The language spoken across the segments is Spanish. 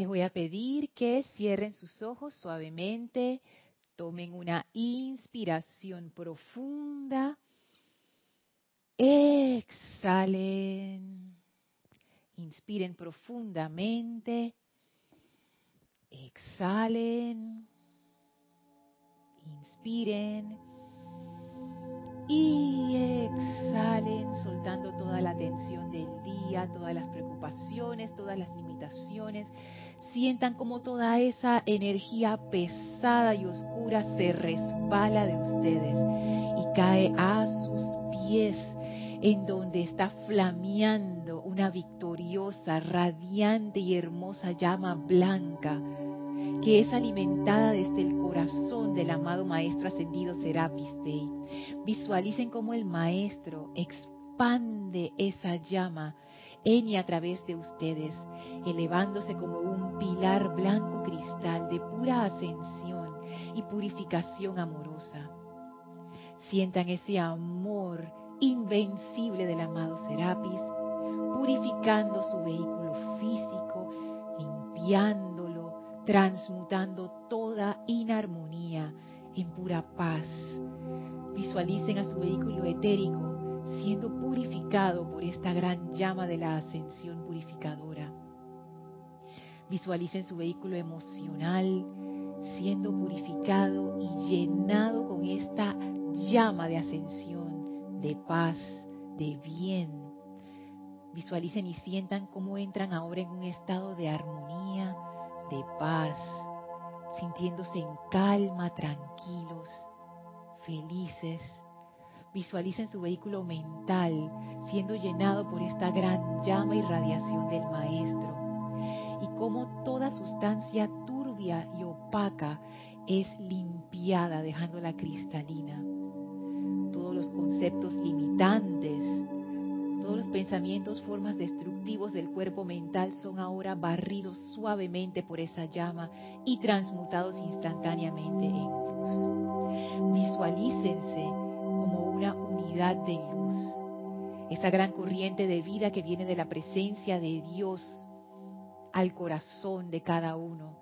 Les voy a pedir que cierren sus ojos suavemente, tomen una inspiración profunda, exhalen, inspiren profundamente, exhalen, inspiren y exhalen soltando toda la tensión del día, todas las preocupaciones, todas las limitaciones. Sientan como toda esa energía pesada y oscura se resbala de ustedes y cae a sus pies en donde está flameando una victoriosa, radiante y hermosa llama blanca que es alimentada desde el corazón del amado Maestro Ascendido Serapis Bey. Visualicen cómo el Maestro expande esa llama en y a través de ustedes, elevándose como un pilar blanco cristal de pura ascensión y purificación amorosa. Sientan ese amor invencible del amado Serapis, purificando su vehículo físico, limpiando transmutando toda inarmonía en pura paz. Visualicen a su vehículo etérico siendo purificado por esta gran llama de la ascensión purificadora. Visualicen su vehículo emocional siendo purificado y llenado con esta llama de ascensión, de paz, de bien. Visualicen y sientan cómo entran ahora en un estado de armonía, sintiéndose en calma, tranquilos, felices. Visualicen su vehículo mental siendo llenado por esta gran llama y radiación del Maestro. Y cómo toda sustancia turbia y opaca es limpiada dejándola cristalina. Todos los conceptos limitantes, todos los pensamientos, formas destructivos del cuerpo mental son ahora barridos suavemente por esa llama y transmutados instantáneamente en luz. Visualícense como una unidad de luz, esa gran corriente de vida que viene de la presencia de Dios al corazón de cada uno,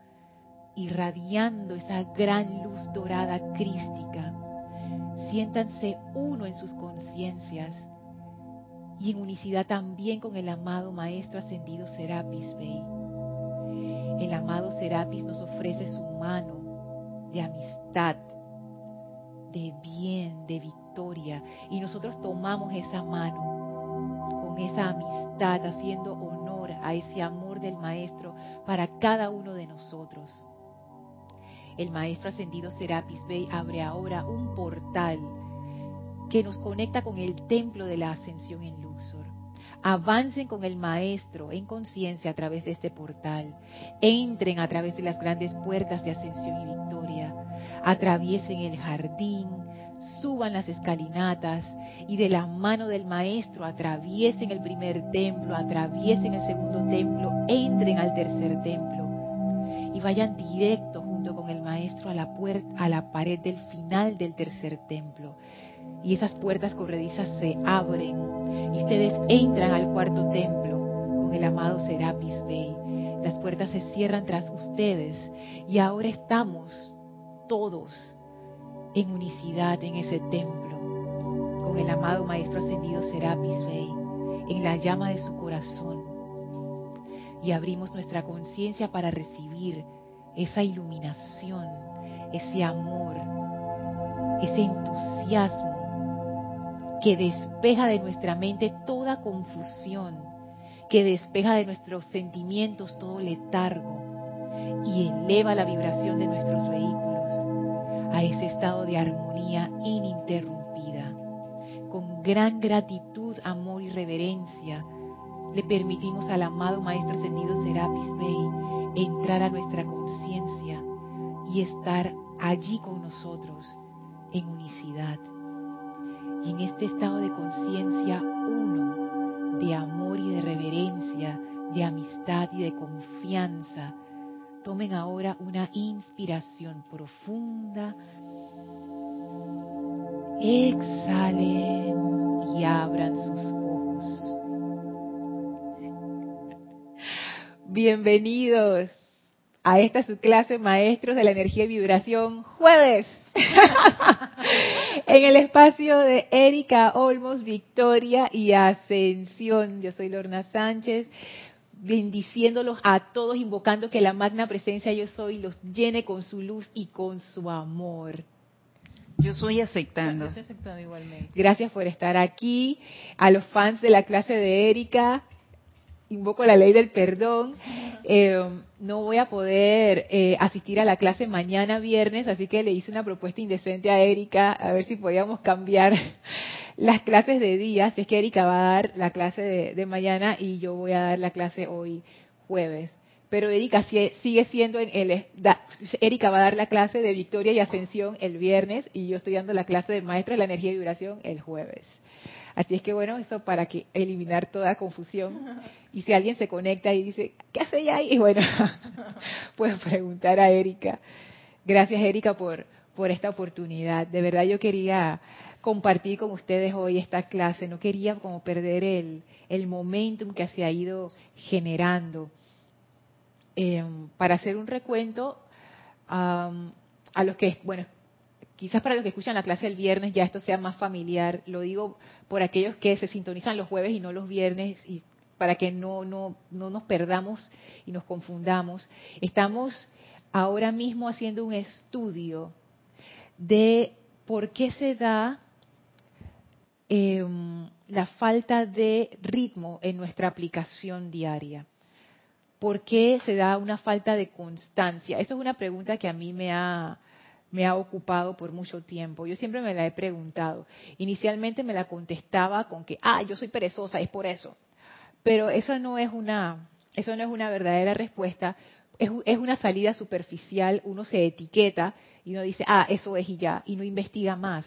irradiando esa gran luz dorada crística. Siéntanse uno en sus conciencias y en unicidad también con el amado Maestro Ascendido Serapis Bey. El amado Serapis nos ofrece su mano de amistad, de bien, de victoria, y nosotros tomamos esa mano con esa amistad, haciendo honor a ese amor del Maestro para cada uno de nosotros. El Maestro Ascendido Serapis Bey abre ahora un portal que nos conecta con el templo de la ascensión en Luxor. Avancen con el Maestro en conciencia a través de este portal. Entren a través de las grandes puertas de ascensión y victoria. Atraviesen el jardín, suban las escalinatas y de la mano del Maestro atraviesen el primer templo, atraviesen el segundo templo, entren al tercer templo y vayan directo junto con el Maestro a la puerta, a la pared del final del tercer templo y esas puertas corredizas se abren y ustedes entran al cuarto templo con el amado Serapis Bey. Las puertas se cierran tras ustedes y ahora estamos todos en unicidad en ese templo con el amado Maestro Ascendido Serapis Bey en la llama de su corazón y abrimos nuestra conciencia para recibir esa iluminación, ese amor, ese entusiasmo que despeja de nuestra mente toda confusión, que despeja de nuestros sentimientos todo letargo y eleva la vibración de nuestros vehículos a ese estado de armonía ininterrumpida. Con gran gratitud, amor y reverencia, le permitimos al amado Maestro Ascendido Serapis Bey entrar a nuestra conciencia y estar allí con nosotros en unicidad. En este estado de conciencia uno, de amor y de reverencia, de amistad y de confianza, tomen ahora una inspiración profunda. Exhalen y abran sus ojos. Bienvenidos a esta su clase Maestros de la Energía y Vibración jueves en el espacio de Erika Olmos, Victoria y Ascensión. Yo soy Lorna Sánchez, bendiciéndolos a todos, invocando que la magna presencia yo soy los llene con su luz y con su amor. Yo soy aceptando. Yo estoy aceptando igualmente. Gracias por estar aquí. A los fans de la clase de Erika, invoco la ley del perdón. Eh, no voy a poder eh, asistir a la clase mañana viernes, así que le hice una propuesta indecente a Erika a ver si podíamos cambiar las clases de día. Si es que Erika va a dar la clase de, mañana y yo voy a dar la clase hoy jueves. Pero Erika sigue siendo en el Erika va a dar la clase de Victoria y Ascensión el viernes y yo estoy dando la clase de Maestro de la Energía y Vibración el jueves. Así es que bueno, eso para que eliminar toda confusión. Y si alguien se conecta y dice, ¿qué hace ella ahí? Y bueno, puedes preguntar a Erika. Gracias Erika por, por esta oportunidad. De verdad yo quería compartir con ustedes hoy esta clase. No quería como perder el, el momentum que se ha ido generando. Eh, para hacer un recuento, a los que, bueno, quizás para los que escuchan la clase el viernes ya esto sea más familiar. Lo digo por aquellos que se sintonizan los jueves y no los viernes y para que no, no, no nos perdamos y nos confundamos. Estamos ahora mismo haciendo un estudio de por qué se da em, la falta de ritmo en nuestra aplicación diaria. ¿Por qué se da una falta de constancia? Eso es una pregunta que a mí me ha, me ha ocupado por mucho tiempo. Yo siempre me la he preguntado. Inicialmente me la contestaba con que, ah, yo soy perezosa, es por eso. Pero eso no es una, eso no es una verdadera respuesta. Es, es una salida superficial. Uno se etiqueta y uno dice, ah, eso es y ya, y no investiga más.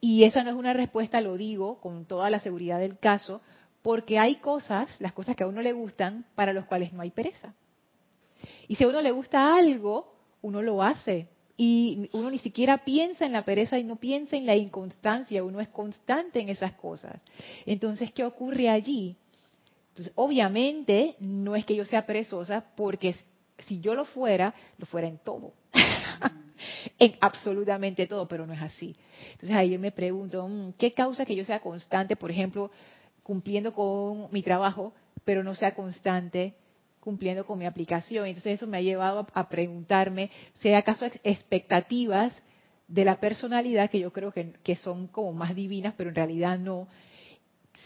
Y esa no es una respuesta, lo digo con toda la seguridad del caso, porque hay cosas, las cosas que a uno le gustan, para los cuales no hay pereza. Y si a uno le gusta algo, uno lo hace y uno ni siquiera piensa en la pereza y no piensa en la inconstancia, uno es constante en esas cosas. Entonces, ¿qué ocurre allí? Entonces, obviamente, no es que yo sea perezosa, porque si yo lo fuera, lo fuera en todo. en absolutamente todo, pero no es así. Entonces ahí yo me pregunto, mm, ¿qué causa que yo sea constante, por ejemplo, cumpliendo con mi trabajo, pero no sea constante cumpliendo con mi aplicación. Entonces eso me ha llevado a, preguntarme si hay acaso expectativas de la personalidad que yo creo que, que, son como más divinas, pero en realidad no.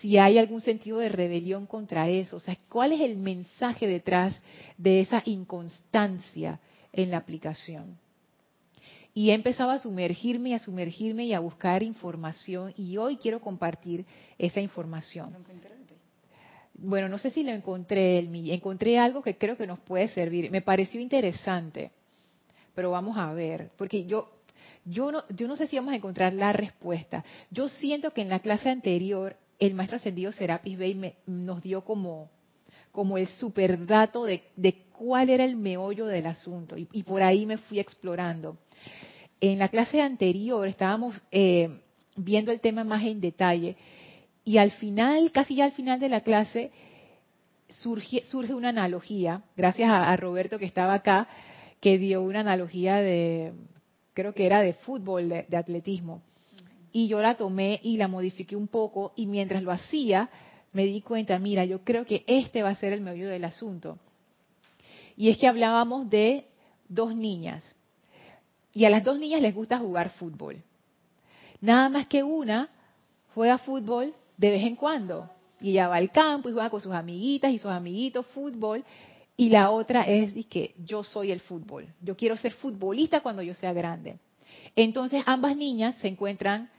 Si hay algún sentido de rebelión contra eso, o sea, ¿cuál es el mensaje detrás de esa inconstancia en la aplicación? Y he empezado a sumergirme y a sumergirme y a buscar información y hoy quiero compartir esa información bueno, no sé si lo encontré, encontré algo que creo que nos puede servir. Me pareció interesante, pero vamos a ver, porque yo, yo no, yo no sé si vamos a encontrar la respuesta. Yo siento que en la clase anterior el maestro ascendido Serapis Bey nos dio como, como el superdato de, de cuál era el meollo del asunto y, por ahí me fui explorando. En la clase anterior estábamos eh, viendo el tema más en detalle y al final, casi ya al final de la clase, surge, surge una analogía, gracias a, Roberto que estaba acá, que dio una analogía de, creo que era de fútbol, de, atletismo. Y yo la tomé y la modifiqué un poco y mientras lo hacía me di cuenta, mira, yo creo que este va a ser el medio del asunto. Y es que hablábamos de dos niñas. Y a las dos niñas les gusta jugar fútbol. Nada más que una juega fútbol de vez en cuando. Y ella va al campo y juega con sus amiguitas y sus amiguitos fútbol. Y la otra es que yo soy el fútbol. Yo quiero ser futbolista cuando yo sea grande. Entonces ambas niñas se encuentran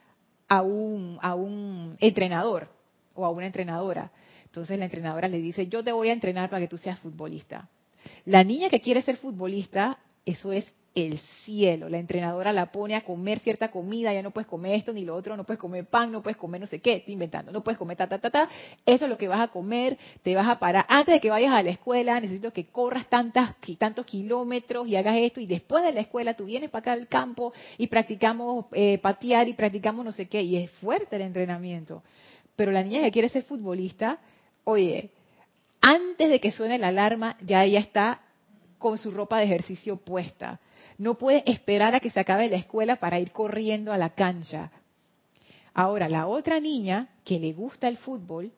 a un, a un entrenador o a una entrenadora. Entonces la entrenadora le dice, yo te voy a entrenar para que tú seas futbolista. La niña que quiere ser futbolista, eso es el cielo. La entrenadora la pone a comer cierta comida, ya no puedes comer esto ni lo otro, no puedes comer pan, no puedes comer no sé qué, estoy inventando, no puedes comer ta, ta, ta, ta, eso es lo que vas a comer, te vas a parar. Antes de que vayas a la escuela, necesito que corras tantas, tantos kilómetros y hagas esto, y después de la escuela tú vienes para acá al campo y practicamos eh, patear y practicamos no sé qué, y es fuerte el entrenamiento. Pero la niña que quiere ser futbolista, oye, antes de que suene la alarma, ya ella está con su ropa de ejercicio puesta. No puede esperar a que se acabe la escuela para ir corriendo a la cancha. Ahora, la otra niña que le gusta el fútbol,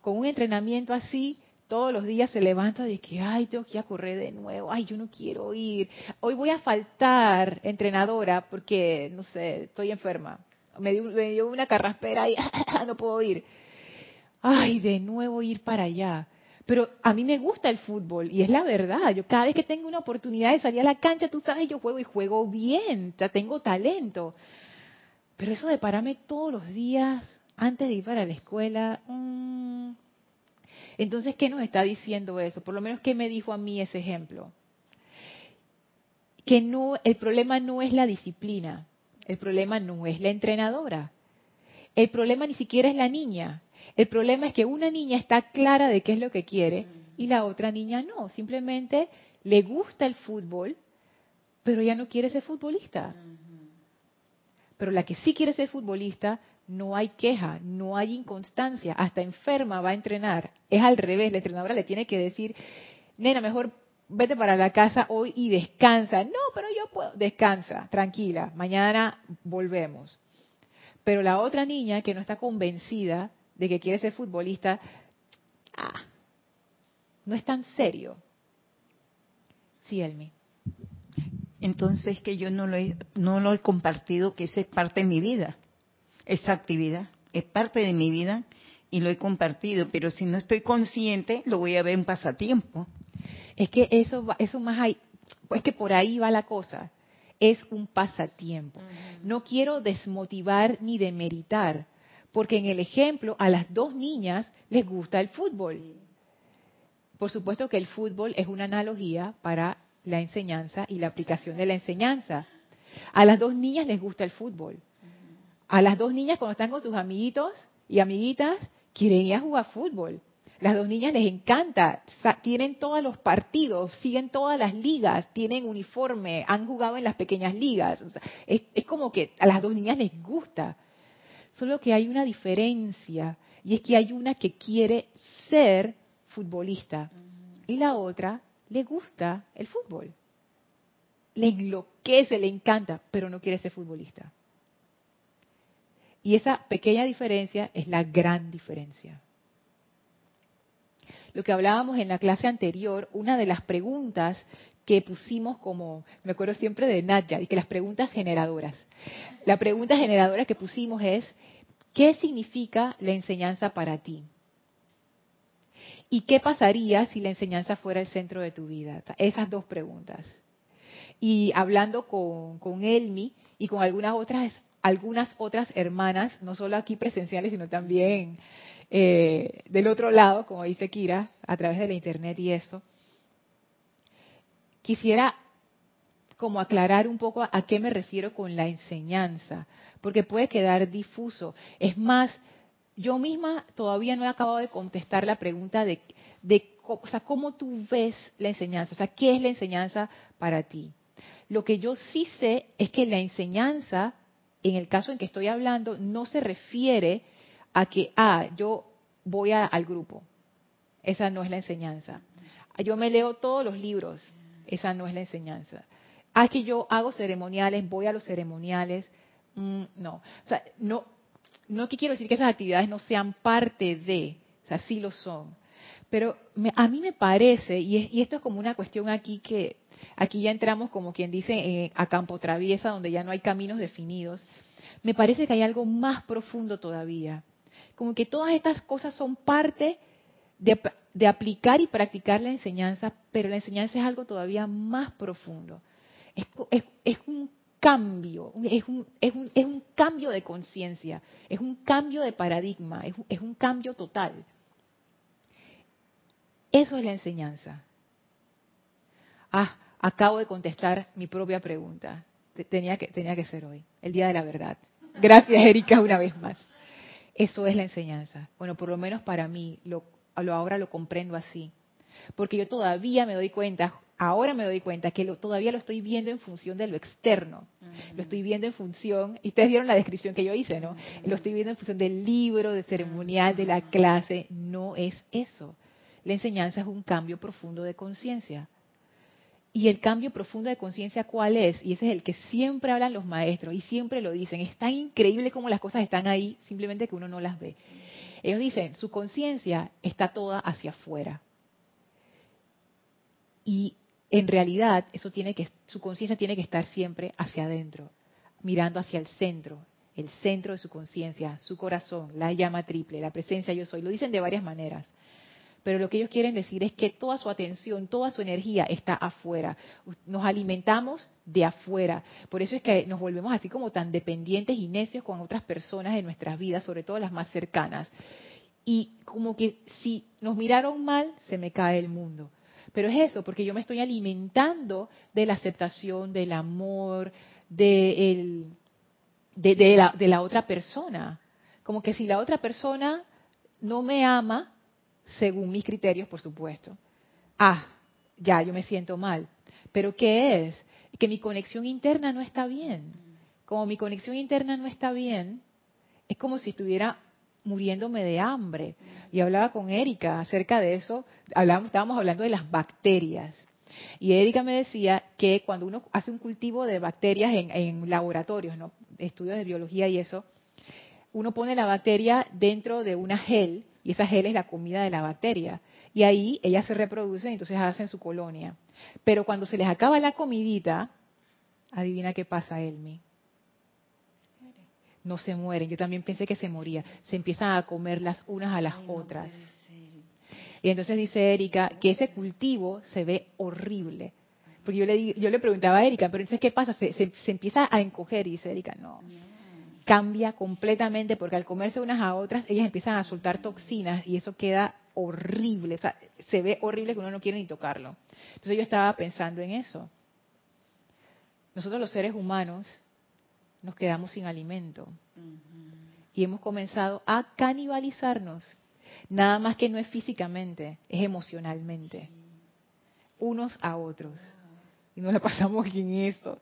con un entrenamiento así, todos los días se levanta de que, ay, tengo que ir a correr de nuevo, ay, yo no quiero ir, hoy voy a faltar entrenadora porque, no sé, estoy enferma, me dio, una carraspera y no puedo ir. Ay, de nuevo ir para allá. Pero a mí me gusta el fútbol y es la verdad. Yo cada vez que tengo una oportunidad de salir a la cancha, tú sabes, yo juego y juego bien, ya tengo talento. Pero eso de pararme todos los días antes de ir para la escuela, mmm, entonces, ¿qué nos está diciendo eso? Por lo menos, ¿qué me dijo a mí ese ejemplo? Que no, el problema no es la disciplina, el problema no es la entrenadora, el problema ni siquiera es la niña, el problema es que una niña está clara de qué es lo que quiere y la otra niña no, simplemente le gusta el fútbol, pero ya no quiere ser futbolista. Pero la que sí quiere ser futbolista no hay queja, no hay inconstancia, hasta enferma va a entrenar. Es al revés, la entrenadora le tiene que decir, nena, mejor vete para la casa hoy y descansa. No, pero yo puedo, descansa, tranquila, mañana volvemos. Pero la otra niña que no está convencida de que quiere ser futbolista, ah, no es tan serio. Sí, Elmi. Entonces que yo no lo he, no lo he compartido, que esa es parte de mi vida esa actividad. Es parte de mi vida y lo he compartido, pero si no estoy consciente, lo voy a ver en pasatiempo. Es que eso, eso más hay, pues que por ahí va la cosa. Es un pasatiempo. No quiero desmotivar ni demeritar, porque en el ejemplo a las dos niñas les gusta el fútbol. Por supuesto que el fútbol es una analogía para la enseñanza y la aplicación de la enseñanza. A las dos niñas les gusta el fútbol a las dos niñas cuando están con sus amiguitos y amiguitas, quieren ir a jugar fútbol. Las dos niñas les encanta, tienen todos los partidos, siguen todas las ligas, tienen uniforme, han jugado en las pequeñas ligas. es, es como que a las dos niñas les gusta. Solo que hay una diferencia, y es que hay una que quiere ser futbolista y la otra le gusta el fútbol. Le enloquece, le encanta, pero no quiere ser futbolista. Y esa pequeña diferencia es la gran diferencia. Lo que hablábamos en la clase anterior, una de las preguntas que pusimos como, me acuerdo siempre de Nadja, y que las preguntas generadoras. La pregunta generadora que pusimos es, ¿qué significa la enseñanza para ti? ¿Y qué pasaría si la enseñanza fuera el centro de tu vida? Esas dos preguntas. Y hablando con, con Elmi y con algunas otras algunas otras hermanas, no solo aquí presenciales, sino también eh, del otro lado, como dice Kira, a través de la internet y esto, quisiera como aclarar un poco a, qué me refiero con la enseñanza, porque puede quedar difuso. Es más, yo misma todavía no he acabado de contestar la pregunta de, o sea, cómo tú ves la enseñanza, o sea, qué es la enseñanza para ti. Lo que yo sí sé es que la enseñanza en el caso en que estoy hablando, no se refiere a que, ah, yo voy al grupo. Esa no es la enseñanza. Yo me leo todos los libros. Esa no es la enseñanza. Ah, que yo hago ceremoniales, voy a los ceremoniales. Mm, no. O sea, no, no que quiero decir que esas actividades no sean parte de, o sea, sí lo son. Pero a mí me parece, y, y, esto es como una cuestión aquí que Aquí ya entramos, como quien dice, eh, a campo traviesa, donde ya no hay caminos definidos. Me parece que hay algo más profundo todavía. Como que todas estas cosas son parte de, aplicar y practicar la enseñanza, pero la enseñanza es algo todavía más profundo. Es, un cambio, es un, cambio de conciencia, es un cambio de paradigma, es, es un cambio total. Eso es la enseñanza. Ah, acabo de contestar mi propia pregunta. Tenía que, tenía que ser hoy, el día de la verdad. Gracias, Erika, una vez más. Eso es la enseñanza. Bueno, por lo menos para mí, lo, ahora lo comprendo así. Porque yo todavía me doy cuenta, ahora me doy cuenta que todavía lo estoy viendo en función de lo externo. Lo estoy viendo en función, y ustedes vieron la descripción que yo hice, ¿no? Lo estoy viendo en función del libro, del ceremonial, de la clase. No es eso. La enseñanza es un cambio profundo de conciencia Y el cambio profundo de conciencia, ¿cuál es? Y ese es el que siempre hablan los maestros y siempre lo dicen. Es tan increíble como las cosas están ahí, simplemente que uno no las ve. Ellos dicen, su conciencia está toda hacia afuera. Y en realidad, eso tiene que, su conciencia tiene que estar siempre hacia adentro, mirando hacia el centro, el centro de su conciencia, su corazón, la llama triple, la presencia yo soy. Lo dicen de varias maneras pero lo que ellos quieren decir es que toda su atención, toda su energía está afuera. Nos alimentamos de afuera. Por eso es que nos volvemos así como tan dependientes y necios con otras personas en nuestras vidas, sobre todo las más cercanas. Y como que si nos miraron mal, se me cae el mundo. Pero es eso, porque yo me estoy alimentando de la aceptación, del amor, de, de, la, de la otra persona. Como que si la otra persona no me ama, según mis criterios, por supuesto. Ah, ya, yo me siento mal. ¿Pero qué es? Que mi conexión interna no está bien. Como mi conexión interna no está bien, es como si estuviera muriéndome de hambre. Y hablaba con Erika acerca de eso, hablábamos, estábamos hablando de las bacterias. Y Erika me decía que cuando uno hace un cultivo de bacterias en, en laboratorios, ¿no? estudios de biología y eso, uno pone la bacteria dentro de una gel y esa gel es la comida de la bacteria. Y ahí ellas se reproducen, entonces hacen su colonia. Pero cuando se les acaba la comidita, adivina qué pasa, Elmi. No se mueren. Yo también pensé que se moría. Se empiezan a comer las unas a las otras. Y entonces dice Erika que ese cultivo se ve horrible. Porque yo le, yo le preguntaba a Erika, pero entonces, ¿qué pasa? Se, se empieza a encoger. Y dice Erika, no cambia completamente porque al comerse unas a otras, ellas empiezan a soltar toxinas y eso queda horrible. O sea, se ve horrible que uno no quiere ni tocarlo. Entonces yo estaba pensando en eso. Nosotros los seres humanos nos quedamos sin alimento y hemos comenzado a canibalizarnos. Nada más que no es físicamente, es emocionalmente. Unos a otros y nos la pasamos en eso,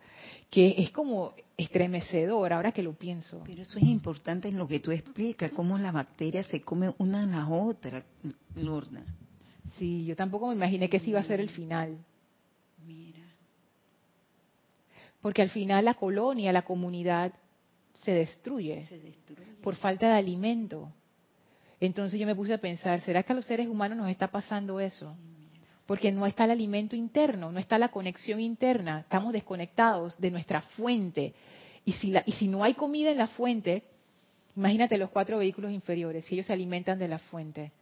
que es como estremecedor ahora que lo pienso. Pero eso es importante en lo que tú explicas, cómo la bacteria se come una a la otra, Lorna. Sí, yo tampoco me imaginé que ese iba a ser el final. Mira. Porque al final la colonia, la comunidad se destruye, se destruye. por falta de alimento. Entonces yo me puse a pensar, ¿será que a los seres humanos nos está pasando eso? Porque no está el alimento interno, no está la conexión interna, estamos desconectados de nuestra fuente. Y si, y si no hay comida en la fuente, imagínate los cuatro vehículos inferiores, si ellos se alimentan de la fuente.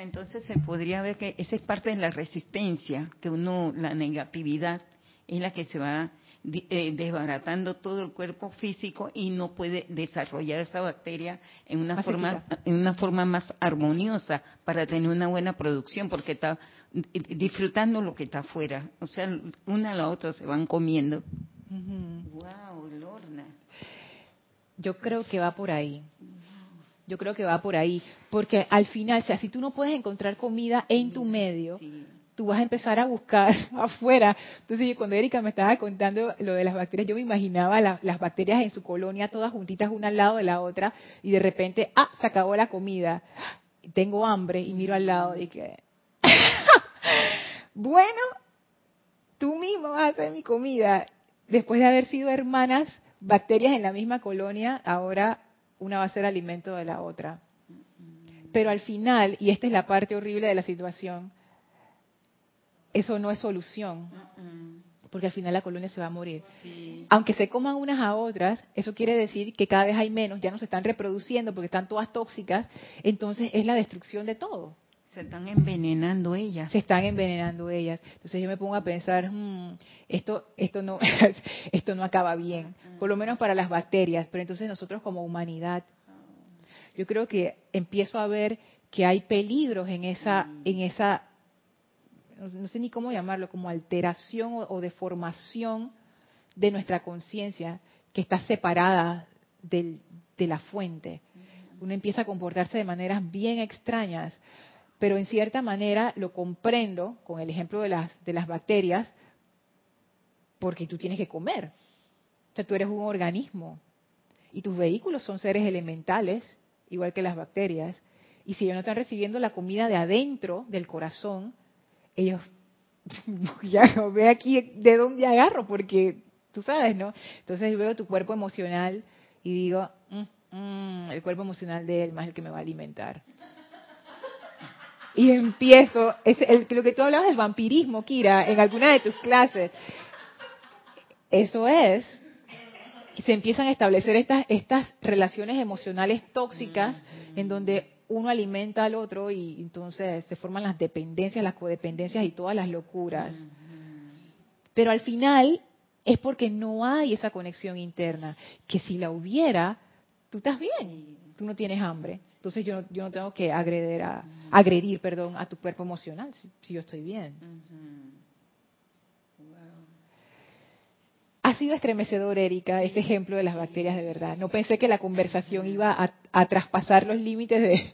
entonces se podría ver que esa es parte de la resistencia, que uno, la negatividad, es la que se va eh, desbaratando todo el cuerpo físico y no puede desarrollar esa bacteria en una forma en una forma más armoniosa para tener una buena producción porque está disfrutando lo que está afuera. O sea, una a la otra se van comiendo. Wow, Lorna. Yo creo que va por ahí. Yo creo que va por ahí. Porque al final, o sea, si tú no puedes encontrar comida en tu medio, tú vas a empezar a buscar afuera. Entonces, cuando Erika me estaba contando lo de las bacterias, yo me imaginaba las bacterias en su colonia, todas juntitas una al lado de la otra, y de repente, ah, se acabó la comida. Tengo hambre y miro al lado y que, bueno, tú mismo vas a hacer mi comida. Después de haber sido hermanas, bacterias en la misma colonia, ahora una va a ser alimento de la otra. Pero al final, y esta es la parte horrible de la situación, eso no es solución. Porque al final la colonia se va a morir. Aunque se coman unas a otras, eso quiere decir que cada vez hay menos, ya no se están reproduciendo porque están todas tóxicas, entonces es la destrucción de todo. Se están envenenando ellas. Se están envenenando ellas. Entonces yo me pongo a pensar, hmm, esto, esto no, esto no acaba bien, por lo menos para las bacterias. Pero entonces nosotros como humanidad, yo creo que empiezo a ver que hay peligros en esa, en esa, no sé ni cómo llamarlo, como alteración o, deformación de nuestra conciencia que está separada de la fuente. Uno empieza a comportarse de maneras bien extrañas pero en cierta manera lo comprendo con el ejemplo de las, de las bacterias, porque tú tienes que comer. O sea, tú eres un organismo y tus vehículos son seres elementales, igual que las bacterias. Y si ellos no están recibiendo la comida de adentro del corazón, ellos ya ve aquí de dónde agarro, porque tú sabes, ¿no? Entonces veo tu cuerpo emocional y digo, mm, mm, el cuerpo emocional de él más el que me va a alimentar. Y empiezo, es el, lo que tú hablabas del vampirismo, Kira, en alguna de tus clases. Eso es. Se empiezan a establecer estas, estas relaciones emocionales tóxicas en donde uno alimenta al otro y entonces se forman las dependencias, las codependencias y todas las locuras. Pero al final es porque no hay esa conexión interna, que si la hubiera, tú estás bien, tú no tienes hambre. Entonces yo, yo no tengo que agredir a, agredir perdón, a tu cuerpo emocional si, yo estoy bien. Ha sido estremecedor, Erika, ese ejemplo de las bacterias de verdad. No pensé que la conversación iba a, traspasar los límites de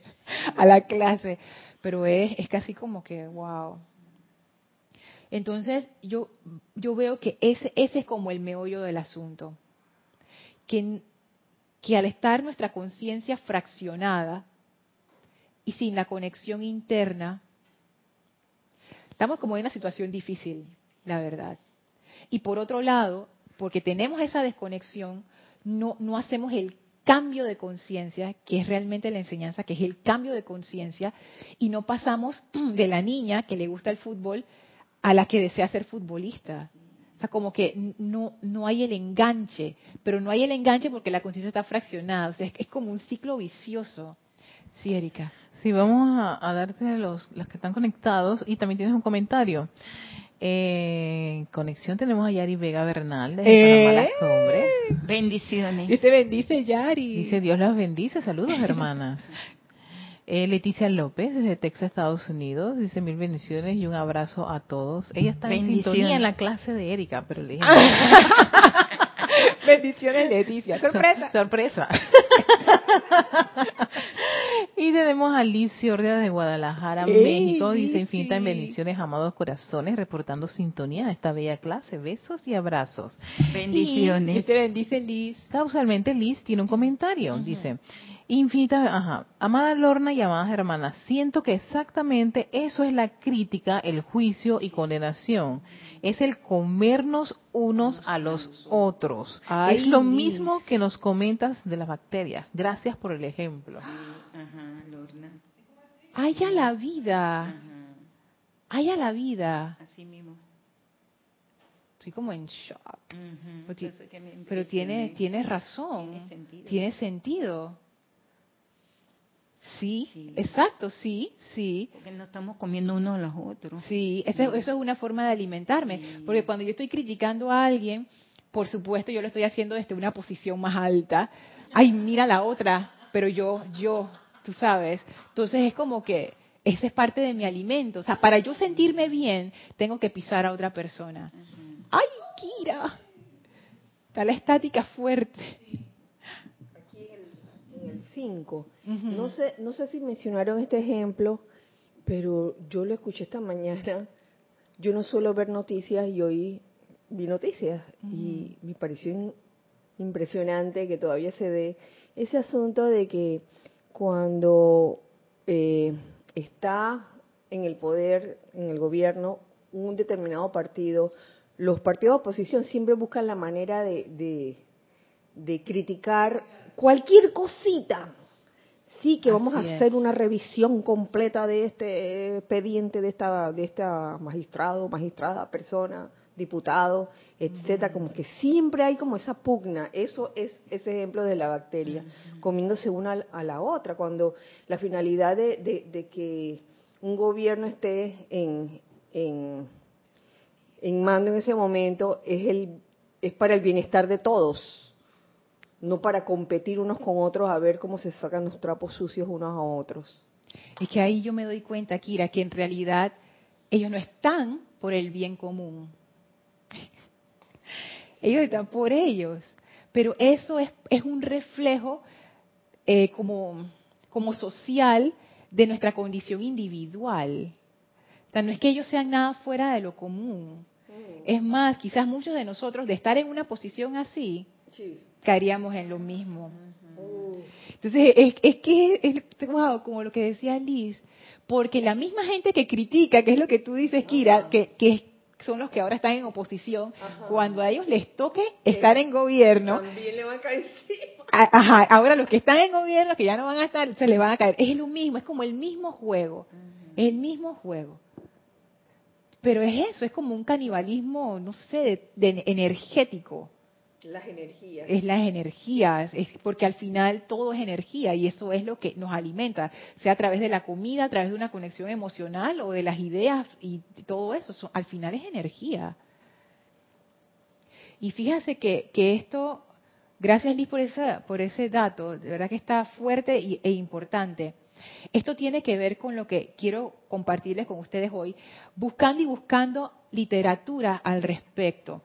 a la clase, pero es, es casi como que, wow. Entonces, yo, yo veo que ese, ese es como el meollo del asunto. Que, que al estar nuestra conciencia fraccionada y sin la conexión interna, estamos como en una situación difícil, la verdad. Y por otro lado, porque tenemos esa desconexión, no, hacemos el cambio de conciencia, que es realmente la enseñanza, que es el cambio de conciencia, y no pasamos de la niña que le gusta el fútbol a la que desea ser futbolista. O sea, como que no, no hay el enganche, pero no hay el enganche porque la conciencia está fraccionada. O sea, es, como un ciclo vicioso. Sí, Erika. Sí, vamos a, a darte los, los que están conectados y también tienes un comentario. Eh, conexión tenemos a Yari Vega Bernal de eh, Hombres. Bendiciones. Dice bendice Yari. Dice Dios las bendice. Saludos hermanas. Eh, Leticia López desde Texas, Estados Unidos. Dice mil bendiciones y un abrazo a todos. Ella está en sintonía en la clase de Erika, pero le dije... bendiciones Leticia. Sorpresa. sorpresa. y tenemos a Liz Ciordia de Guadalajara, México. Dice infinitas bendiciones, amados corazones, reportando sintonía a esta bella clase. Besos y abrazos. Bendiciones. Y te bendice Liz. Causalmente Liz tiene un comentario. Dice, infinita, ajá, amada Lorna y amadas hermanas, siento que exactamente eso es la crítica, el juicio y condenación es el comernos unos a los otros. es lo mismo que nos comentas de las bacterias. Gracias por el ejemplo. Ajá, Lorna. Haya la vida. Haya la vida. Así mismo. Estoy como en shock. pero, tiene, tiene razón. Tiene sentido. Sí, exacto, sí, sí. Porque no estamos comiendo uno a los otros. Sí, eso, es una forma de alimentarme. Porque cuando yo estoy criticando a alguien, por supuesto yo lo estoy haciendo desde una posición más alta. Ay, mira la otra, pero yo, yo, tú sabes. Entonces es como que ese es parte de mi alimento. O sea, para yo sentirme bien, tengo que pisar a otra persona. ¡Ay, Kira! Está la estática fuerte. 5. no, sé, no sé si mencionaron este ejemplo, pero yo lo escuché esta mañana. Yo no suelo ver noticias y hoy vi noticias y me pareció impresionante que todavía se dé ese asunto de que cuando eh, está en el poder, en el gobierno, un determinado partido, los partidos de oposición siempre buscan la manera de, de criticar cualquier cosita. Sí, que vamos a hacer una revisión completa de este expediente de esta de esta magistrado, magistrada, persona, diputado, etcétera, como que siempre hay como esa pugna. Eso es ese ejemplo de la bacteria, comiéndose una a la otra, cuando la finalidad de, de, que un gobierno esté en, en, en mando en ese momento es el es para el bienestar de todos no para competir unos con otros a ver cómo se sacan los trapos sucios unos a otros. Es que ahí yo me doy cuenta, Kira, que en realidad ellos no están por el bien común. ellos están por ellos. Pero eso es, es un reflejo eh, como, como social de nuestra condición individual. O sea, no es que ellos sean nada fuera de lo común. Mm. Es más, quizás muchos de nosotros, de estar en una posición así, caeríamos en lo mismo. Entonces, es, es que, es, wow, como lo que decía Liz, porque la misma gente que critica, que es lo que tú dices, Kira, que, que son los que ahora están en oposición, cuando a ellos les toque estar en gobierno, También le van a caer encima. ajá, ahora los que están en gobierno, que ya no van a estar, se les van a caer. Es lo mismo, es como el mismo juego, el mismo juego. Pero es eso, es como un canibalismo, no sé, de- de energético Las energías. es las energías, es porque al final todo es energía y eso es lo que nos alimenta, sea a través de la comida, a través de una conexión emocional o de las ideas y todo eso, al final es energía. Y fíjase que, esto, gracias Liz por, por ese dato, de verdad que está fuerte y- e importante. Esto tiene que ver con lo que quiero compartirles con ustedes hoy, buscando y buscando literatura al respecto.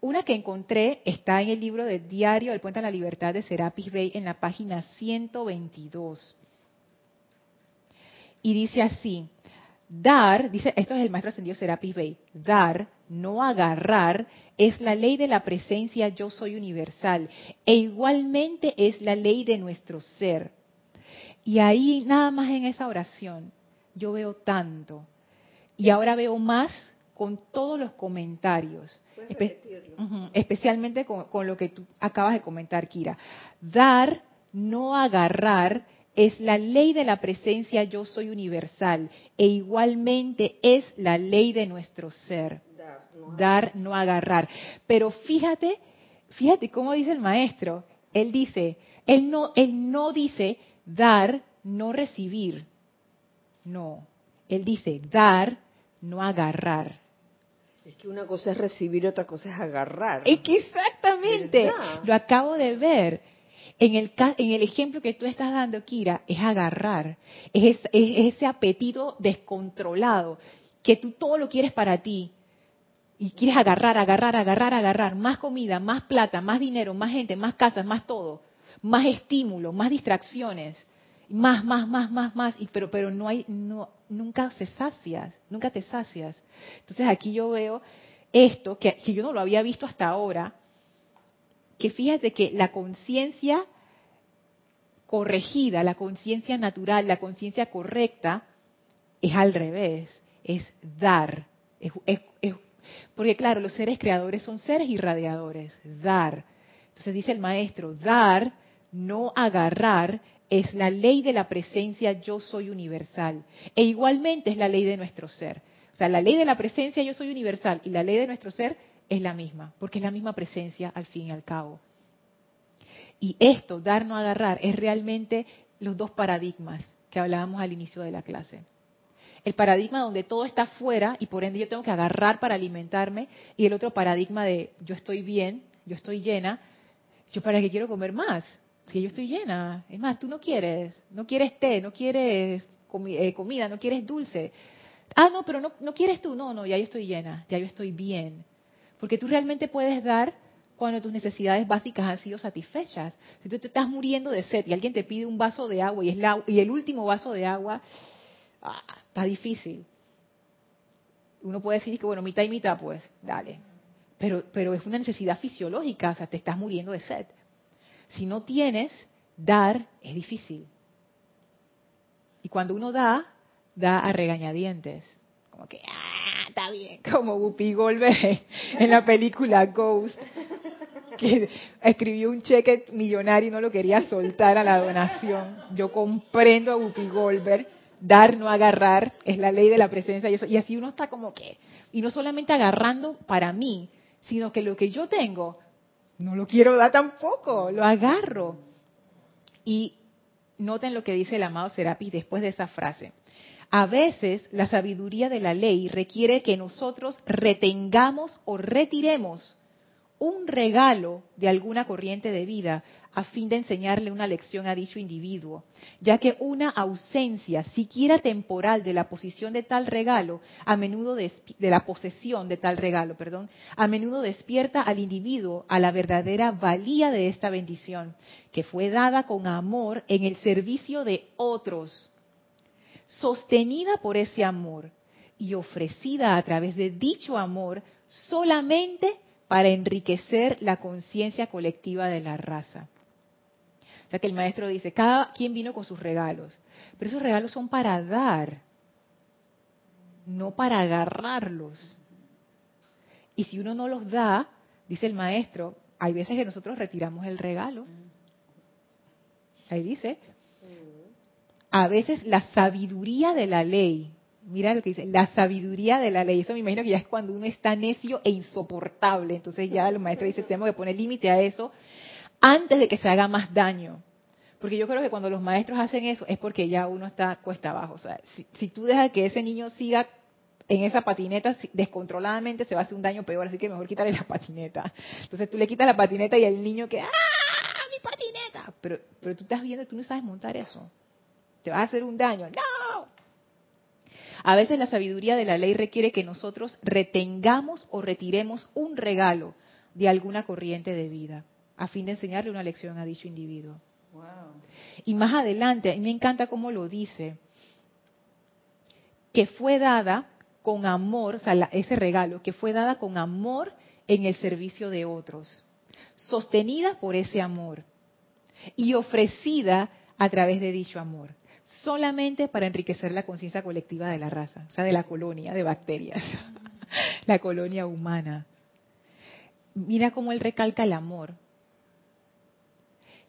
Una que encontré está en el libro del diario El Puente a la Libertad de Serapis Bey en la página 122. Y dice así, dar, dice, esto es el maestro ascendido Serapis Bey, dar, no agarrar, es la ley de la presencia yo soy universal e igualmente es la ley de nuestro ser. Y ahí, nada más en esa oración, yo veo tanto. Y ahora veo más con todos los comentarios. Espe- especialmente con, con lo que tú acabas de comentar, Kira. Dar, no agarrar, es la ley de la presencia yo soy universal e igualmente es la ley de nuestro ser. Dar, no Dar, no agarrar. Pero fíjate, fíjate cómo dice el maestro. Él dice, él no, él no dice dar, no recibir. No. Él dice dar, no agarrar. Es que una cosa es recibir, otra cosa es agarrar. Es que exactamente, ¿Verdad? lo acabo de ver. En el, en el ejemplo que tú estás dando, Kira, es agarrar, es, es- es ese apetito descontrolado, que tú todo lo quieres para ti. Y quieres agarrar, agarrar, agarrar, agarrar, más comida, más plata, más dinero, más gente, más casas, más todo, más estímulo, más distracciones, más, más, más, más, más, y pero, pero no hay, no, nunca se sacias, nunca te sacias. Entonces aquí yo veo esto, que, que yo no lo había visto hasta ahora, que fíjate que la conciencia corregida, la conciencia natural, la conciencia correcta, es al revés, es dar. Es, porque claro, los seres creadores son seres irradiadores, dar. Entonces dice el maestro, dar, no agarrar, es la ley de la presencia yo soy universal. E igualmente es la ley de nuestro ser. O sea, la ley de la presencia yo soy universal y la ley de nuestro ser es la misma, porque es la misma presencia al fin y al cabo. Y esto, dar, no agarrar, es realmente los dos paradigmas que hablábamos al inicio de la clase. El paradigma donde todo está fuera y por ende yo tengo que agarrar para alimentarme y el otro paradigma de yo estoy bien, yo estoy llena, yo para qué quiero comer más, si yo estoy llena. Es más, tú no quieres, no quieres té, no quieres comi- eh, comida, no quieres dulce. Ah, no, pero no, no quieres tú, no, no, ya yo estoy llena, ya yo estoy bien. Porque tú realmente puedes dar cuando tus necesidades básicas han sido satisfechas. Si tú te estás muriendo de sed y alguien te pide un vaso de agua y, es la- y el último vaso de agua, ah, está difícil. Uno puede decir que, bueno, mitad y mitad, pues, dale. Pero, pero es una necesidad fisiológica, o sea, te estás muriendo de sed. Si no tienes, dar es difícil. Y cuando uno da, da a regañadientes. Como que, ah, está bien. Como Whoopi Goldberg en la película Ghost, que escribió un cheque millonario y no lo quería soltar a la donación. Yo comprendo a Whoopi Goldberg. Dar, no agarrar, es la ley de la presencia. Y, así uno está como que, y no solamente agarrando para mí, sino que lo que yo tengo, no lo quiero dar tampoco, lo agarro. Y noten lo que dice el amado Serapis después de esa frase. A veces la sabiduría de la ley requiere que nosotros retengamos o retiremos un regalo de alguna corriente de vida a fin de enseñarle una lección a dicho individuo, ya que una ausencia, siquiera temporal, de la posición de tal regalo, a menudo de la posesión de tal regalo, perdón, a menudo despierta al individuo a la verdadera valía de esta bendición, que fue dada con amor en el servicio de otros, sostenida por ese amor y ofrecida a través de dicho amor solamente para enriquecer la conciencia colectiva de la raza. O sea que el maestro dice, cada quien vino con sus regalos, pero esos regalos son para dar, no para agarrarlos. Y si uno no los da, dice el maestro, hay veces que nosotros retiramos el regalo. Ahí dice, a veces la sabiduría de la ley, mira lo que dice, la sabiduría de la ley, eso me imagino que ya es cuando uno está necio e insoportable, entonces ya el maestro dice, tenemos que poner límite a eso antes de que se haga más daño. Porque yo creo que cuando los maestros hacen eso es porque ya uno está cuesta abajo. O sea, si, si tú dejas que ese niño siga en esa patineta descontroladamente se va a hacer un daño peor, así que mejor quítale la patineta. Entonces tú le quitas la patineta y el niño que, ¡ah, mi patineta! Pero, pero tú estás viendo, tú no sabes montar eso. Te vas a hacer un daño. ¡No! A veces la sabiduría de la ley requiere que nosotros retengamos o retiremos un regalo de alguna corriente de vida a fin de enseñarle una lección a dicho individuo. Y más adelante, a mí me encanta cómo lo dice, que fue dada con amor, o sea, ese regalo, que fue dada con amor en el servicio de otros, sostenida por ese amor y ofrecida a través de dicho amor, solamente para enriquecer la conciencia colectiva de la raza, o sea, de la colonia de bacterias, la colonia humana. Mira cómo él recalca el amor.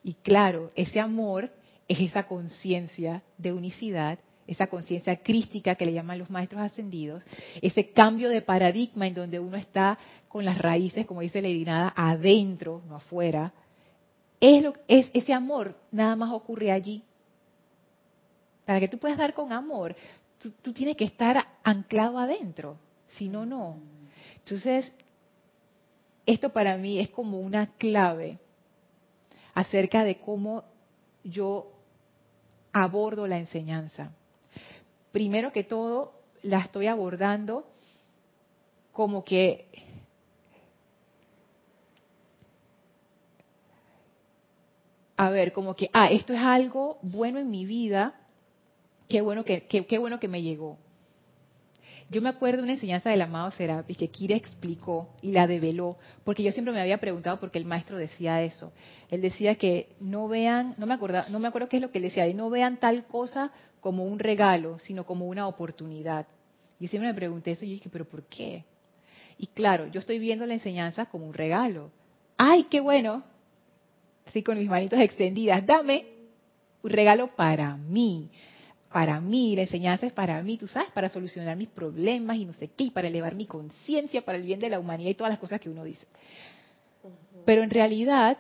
Y claro, ese amor es esa conciencia de unicidad esa conciencia crística que le llaman los maestros ascendidos, ese cambio de paradigma en donde uno está con las raíces, como dice Lady Nada, adentro, no afuera, es, lo, es ese amor nada más ocurre allí. Para que tú puedas dar con amor, tú, tienes que estar anclado adentro, si no, no. Entonces, esto para mí es como una clave acerca de cómo yo abordo la enseñanza primero que todo, la estoy abordando como que a ver, como que, ah, esto es algo bueno en mi vida, qué bueno que, qué, bueno que me llegó. Yo me acuerdo de una enseñanza del amado Serapis que Kira explicó y la develó, porque yo siempre me había preguntado por qué el maestro decía eso. Él decía que no vean, no me acuerdo, no me acuerdo qué es lo que él decía, y no vean tal cosa como un regalo, sino como una oportunidad. Y siempre me pregunté eso y yo dije, pero ¿por qué? Y claro, yo estoy viendo la enseñanza como un regalo. ¡Ay, qué bueno! Así con mis manitos extendidas, dame un regalo para mí. Para mí, la enseñanza es para mí, tú sabes, para solucionar mis problemas y no sé qué, y para elevar mi conciencia, para el bien de la humanidad y todas las cosas que uno dice. Pero en realidad,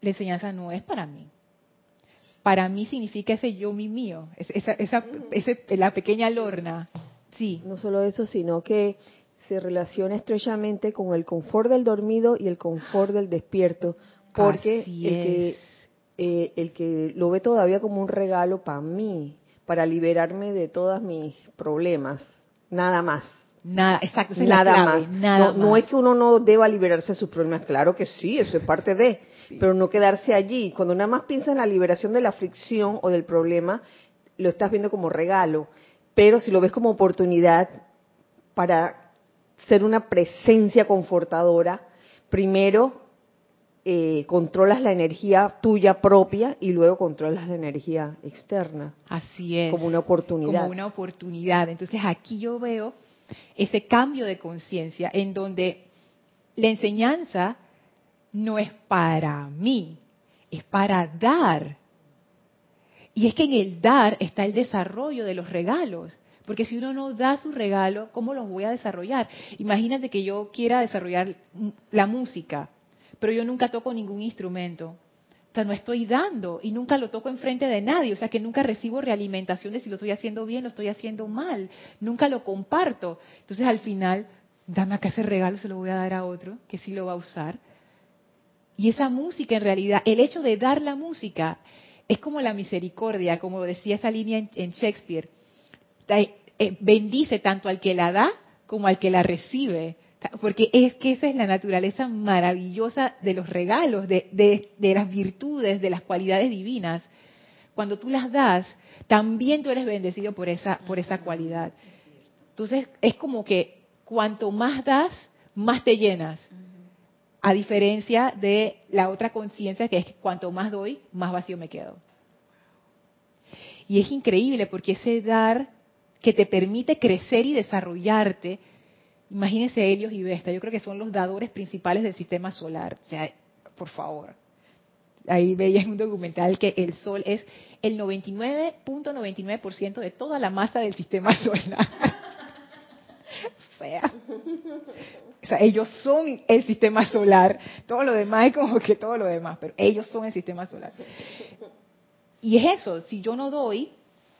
la enseñanza no es para mí para mí significa ese yo mi mío, esa, esa, la pequeña lorna. Sí. No solo eso, sino que se relaciona estrechamente con el confort del dormido y el confort del despierto, porque el que, eh, el que lo ve todavía como un regalo para mí, para liberarme de todos mis problemas, nada más. Nada, exacto, nada más. no, no es que uno no deba liberarse de sus problemas, claro que sí, eso es parte de, pero no quedarse allí. Cuando nada más piensas en la liberación de la aflicción o del problema, lo estás viendo como regalo, pero si lo ves como oportunidad para ser una presencia confortadora, primero eh, controlas la energía tuya propia y luego controlas la energía externa. Así es. Como una oportunidad. Como una oportunidad. Entonces aquí yo veo ese cambio de conciencia en donde la enseñanza no es para mí, es para dar. Y es que en el dar está el desarrollo de los regalos. Porque si uno no da su regalo, ¿cómo los voy a desarrollar? Imagínate que yo quiera desarrollar la música, pero yo nunca toco ningún instrumento. O sea, no estoy dando y nunca lo toco enfrente de nadie. O sea, que nunca recibo realimentación de si lo estoy haciendo bien o lo estoy haciendo mal. Nunca lo comparto. Entonces, al final, dame acá ese regalo, se lo voy a dar a otro que sí lo va a usar. Y esa música, en realidad, el hecho de dar la música es como la misericordia, como decía esa línea en, Shakespeare. Eh, bendice tanto al que la da como al que la recibe. Porque es que esa es la naturaleza maravillosa de los regalos, de, de las virtudes, de las cualidades divinas. Cuando tú las das, también tú eres bendecido por esa, por esa cualidad. Entonces, es como que cuanto más das, más te llenas A diferencia de la otra conciencia que es que cuanto más doy, más vacío me quedo. Y es increíble porque ese dar que te permite crecer y desarrollarte, imagínense Helios y Vesta, yo creo que son los dadores principales del sistema solar. O sea, por favor. Ahí veía en un documental que el Sol es el 99.99% de toda la masa del sistema solar. o, sea, o sea, ellos son el sistema solar. Todo lo demás es como que todo lo demás, pero ellos son el sistema solar. Y es eso, si yo no doy,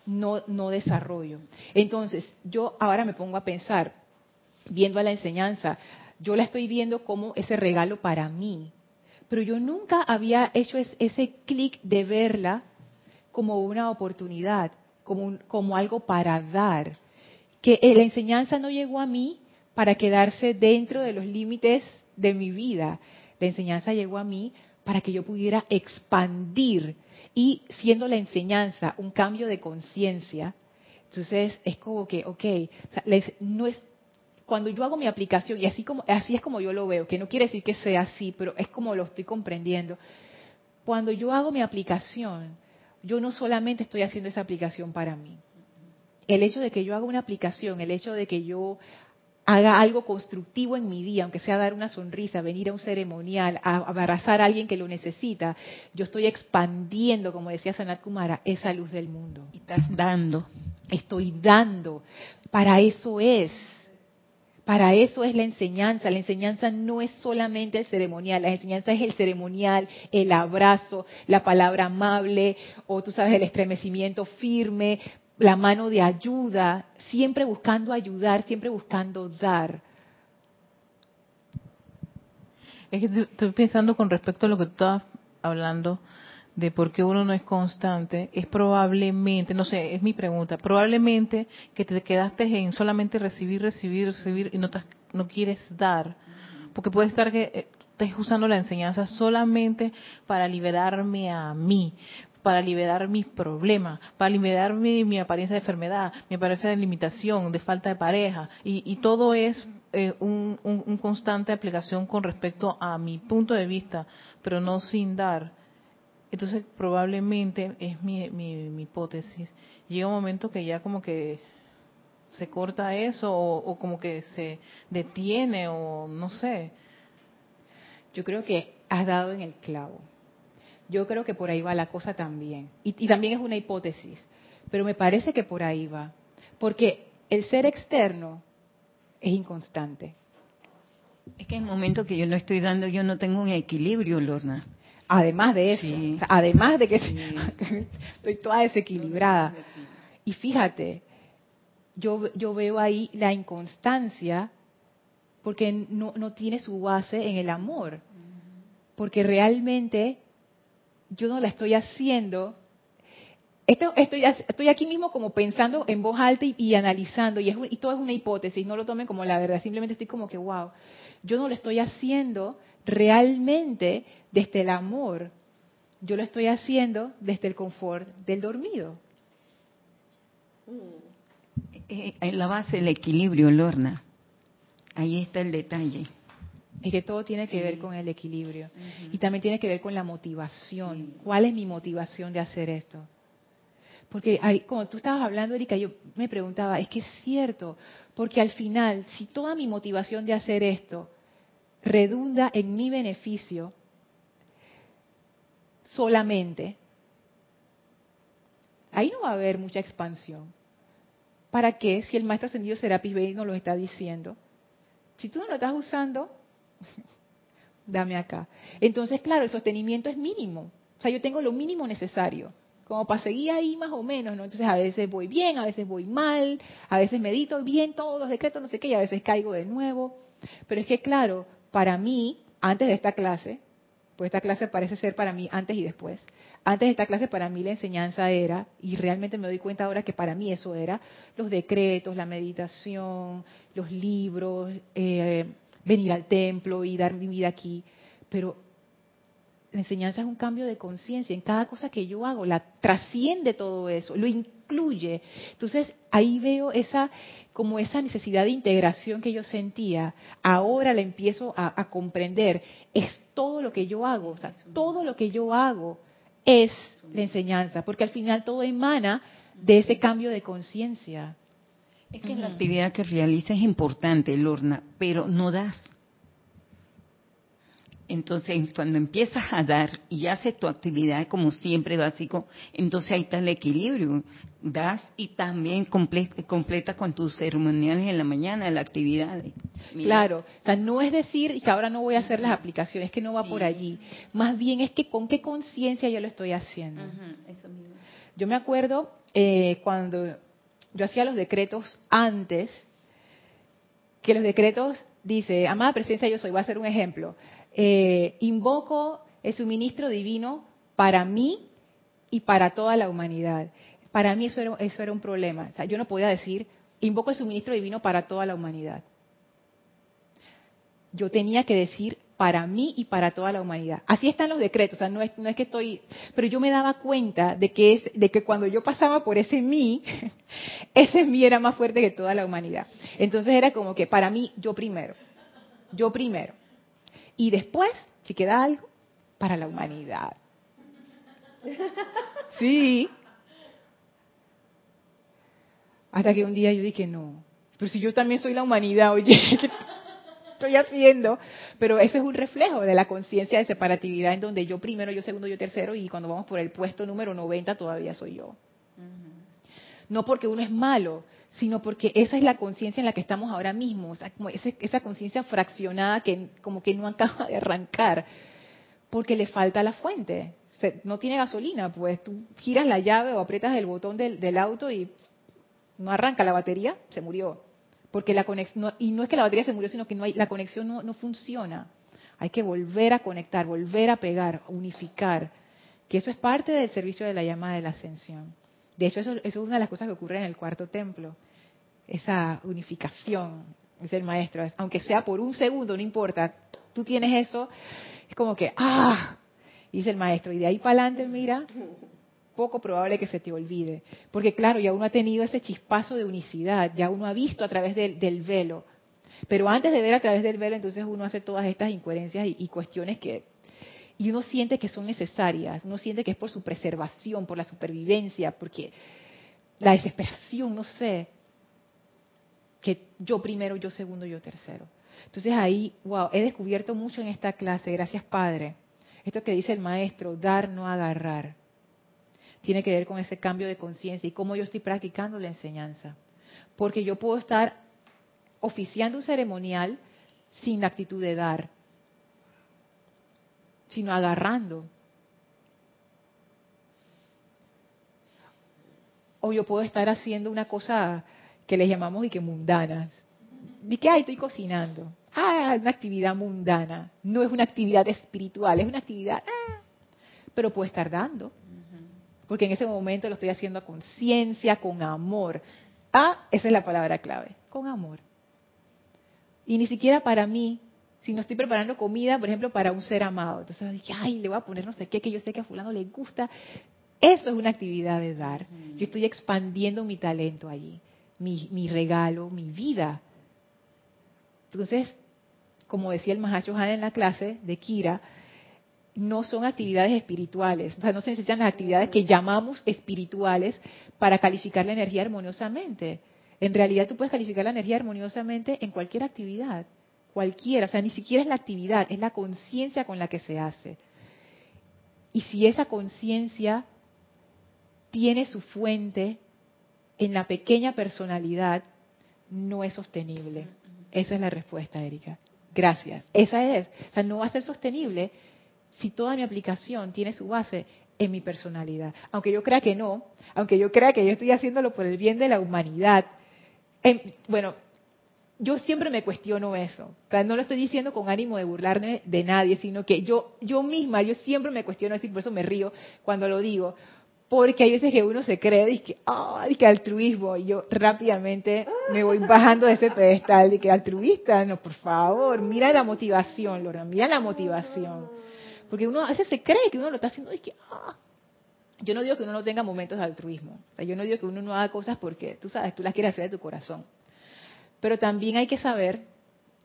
no, no desarrollo. Entonces, yo ahora me pongo a pensar, viendo a la enseñanza, yo la estoy viendo como ese regalo para mí, pero yo nunca había hecho ese clic de verla como una oportunidad, como, como algo para dar. Que eh, la enseñanza no llegó a mí para quedarse dentro de los límites de mi vida. La enseñanza llegó a mí para que yo pudiera expandir y siendo la enseñanza un cambio de conciencia, entonces es como que, ok, no es, cuando yo hago mi aplicación, y así, como, así es como yo lo veo, que no quiere decir que sea así, pero es como lo estoy comprendiendo, cuando yo hago mi aplicación, yo no solamente estoy haciendo esa aplicación para mí. El hecho de que yo haga una aplicación, el hecho de que yo haga algo constructivo en mi día, aunque sea dar una sonrisa, venir a un ceremonial, a abrazar a alguien que lo necesita, yo estoy expandiendo, como decía Sanat Kumara, esa luz del mundo. Y estás dando. Estoy dando. Para eso es. Para eso es la enseñanza. La enseñanza no es solamente el ceremonial, la enseñanza es el ceremonial, el abrazo, la palabra amable, o tú sabes, el estremecimiento firme, la mano de ayuda, siempre buscando ayudar, siempre buscando dar. Es que estoy pensando con respecto a lo que tú estabas hablando de por qué uno no es constante, es probablemente, no sé, es mi pregunta, probablemente que te quedaste en solamente recibir, recibir, recibir y no, no quieres dar, porque puede estar que eh, estés usando la enseñanza solamente para liberarme a mí, para liberar mis problemas, para liberar mi, apariencia de enfermedad, mi apariencia de limitación, de falta de pareja. Y, todo es eh, un, constante aplicación con respecto a mi punto de vista, pero no sin dar. Entonces probablemente es mi, mi, hipótesis. Llega un momento que ya como que se corta eso o como que se detiene o no sé. Yo creo que has dado en el clavo yo creo que por ahí va la cosa también. Y, también es una hipótesis, pero me parece que por ahí va. Porque el ser externo es inconstante. Es que en el momento que yo no estoy dando, yo no tengo un equilibrio, Lorna. Además de eso, además de que estoy toda desequilibrada. Y fíjate, yo, yo veo ahí la inconstancia porque no, no tiene su base en el amor. Porque realmente yo no la estoy haciendo. Esto, estoy, estoy aquí mismo como pensando en voz alta y, analizando, y, es, y todo es una hipótesis, no lo tomen como la verdad, simplemente estoy como que, wow, yo no lo estoy haciendo realmente desde el amor, yo lo estoy haciendo desde el confort del dormido. Eh, en la base el equilibrio, Lorna. Ahí está el detalle. Es que todo tiene que ver con el equilibrio. Y también tiene que ver con la motivación. ¿Cuál es mi motivación de hacer esto? Porque ahí, como tú estabas hablando, Erika, yo me preguntaba, es que es cierto, porque al final, si toda mi motivación de hacer esto redunda en mi beneficio solamente, ahí no va a haber mucha expansión. ¿Para qué? Si el maestro ascendido Serapis Bey nos lo está diciendo. Si tú no lo estás usando, dame acá. Entonces, claro, el sostenimiento es mínimo. O sea, yo tengo lo mínimo necesario, como para seguir ahí más o menos, ¿no? Entonces, a veces voy bien, a veces voy mal, a veces medito bien todos los decretos, no sé qué, y a veces caigo de nuevo. Pero es que, claro, para mí, antes de esta clase, pues esta clase parece ser para mí antes y después. Antes de esta clase para mí la enseñanza era, y realmente me doy cuenta ahora que para mí eso era, los decretos, la meditación, los libros, eh, venir al templo y dar mi vida aquí, pero enseñanza es un cambio de conciencia en cada cosa que yo hago, la trasciende todo eso, lo incluye. Entonces ahí veo esa como esa necesidad de integración que yo sentía, ahora la empiezo a, a comprender. Es todo lo que yo hago, o sea, todo lo que yo hago es la enseñanza, porque al final todo emana de ese cambio de conciencia. Es que la actividad que realizas es importante, Lorna, pero no das. Entonces, cuando empiezas a dar y haces tu actividad como siempre básico, entonces ahí está el equilibrio. Das y también completa, con tus ceremoniales en la mañana, la actividad. Claro, o sea, no es decir que ahora no voy a hacer las aplicaciones, que no va por allí. Más bien es que con qué conciencia yo lo estoy haciendo. Yo me acuerdo eh, cuando yo hacía los decretos antes, que los decretos dice, amada presencia yo soy, voy a hacer un ejemplo. Eh, invoco el suministro divino para mí y para toda la humanidad. Para mí eso era, eso era un problema. O sea, yo no podía decir, invoco el suministro divino para toda la humanidad. Yo tenía que decir para mí y para toda la humanidad. Así están los decretos, o sea, no es, no es que estoy, pero yo me daba cuenta de que es, de que cuando yo pasaba por ese mí, ese mí era más fuerte que toda la humanidad. Entonces era como que para mí yo primero, yo primero. Y después, si queda algo, para la humanidad. Sí. Hasta que un día yo dije, no, pero si yo también soy la humanidad, oye, ¿qué estoy haciendo? Pero ese es un reflejo de la conciencia de separatividad en donde yo primero, yo segundo, yo tercero y cuando vamos por el puesto número 90 todavía soy yo. No porque uno es malo, sino porque esa es la conciencia en la que estamos ahora mismo, esa, conciencia fraccionada que como que no acaba de arrancar, porque le falta la fuente. no tiene gasolina, pues tú giras la llave o aprietas el botón del, auto y no arranca la batería, se murió. Porque la conexión, y no es que la batería se murió, sino que no hay, la conexión no, no funciona. Hay que volver a conectar, volver a pegar, unificar. Que eso es parte del servicio de la llama de la ascensión. De hecho, eso, es una de las cosas que ocurre en el cuarto templo. Esa unificación, dice el maestro. Aunque sea por un segundo, no importa. Tú tienes eso, es como que, ¡ah! Dice el maestro. Y de ahí para adelante, mira, poco probable que se te olvide. Porque claro, ya uno ha tenido ese chispazo de unicidad, ya uno ha visto a través del, velo. Pero antes de ver a través del velo, entonces uno hace todas estas incoherencias y cuestiones que y uno siente que son necesarias, uno siente que es por su preservación, por la supervivencia, porque la desesperación, no sé, que yo primero, yo segundo, yo tercero. Entonces ahí, wow, he descubierto mucho en esta clase, gracias Padre. Esto que dice el maestro, dar, no agarrar, tiene que ver con ese cambio de conciencia y cómo yo estoy practicando la enseñanza. Porque yo puedo estar oficiando un ceremonial sin la actitud de dar, sino agarrando. O yo puedo estar haciendo una cosa que les llamamos y que mundanas. ¿Y qué? hay? estoy cocinando. Ah, una actividad mundana. No es una actividad espiritual, es una actividad... Ah, pero puedo estar dando. Porque en ese momento lo estoy haciendo a conciencia, con amor. Ah, esa es la palabra clave, con amor. Y ni siquiera para mí, si no estoy preparando comida, por ejemplo, para un ser amado. Entonces dije, ay, le voy a poner no sé qué, que yo sé que a fulano le gusta. Eso es una actividad de dar. Yo estoy expandiendo mi talento allí, mi, mi regalo, mi vida. Entonces, como decía el Mahacho Han en la clase de Kira, no son actividades espirituales. O sea, no se necesitan las actividades que llamamos espirituales para calificar la energía armoniosamente. En realidad tú puedes calificar la energía armoniosamente en cualquier actividad cualquiera, o sea, ni siquiera es la actividad, es la conciencia con la que se hace. Y si esa conciencia tiene su fuente en la pequeña personalidad, no es sostenible. Esa es la respuesta, Erika. Gracias. Esa es. O sea, no va a ser sostenible si toda mi aplicación tiene su base en mi personalidad. Aunque yo crea que no, aunque yo crea que yo estoy haciéndolo por el bien de la humanidad. bueno, yo siempre me cuestiono eso. no lo estoy diciendo con ánimo de burlarme de nadie, sino que yo, yo misma, yo siempre me cuestiono así, por eso me río cuando lo digo. Porque hay veces que uno se cree, y que, oh, que altruismo, y yo rápidamente me voy bajando de ese pedestal, y que altruista, no, por favor, mira la motivación, Lorna, mira la motivación. Porque uno a veces se cree que uno lo está haciendo y que, ah. Yo no digo que uno no tenga momentos de altruismo. O sea, yo no digo que uno no haga cosas porque, tú sabes, tú las quieres hacer de tu corazón. Pero también hay que saber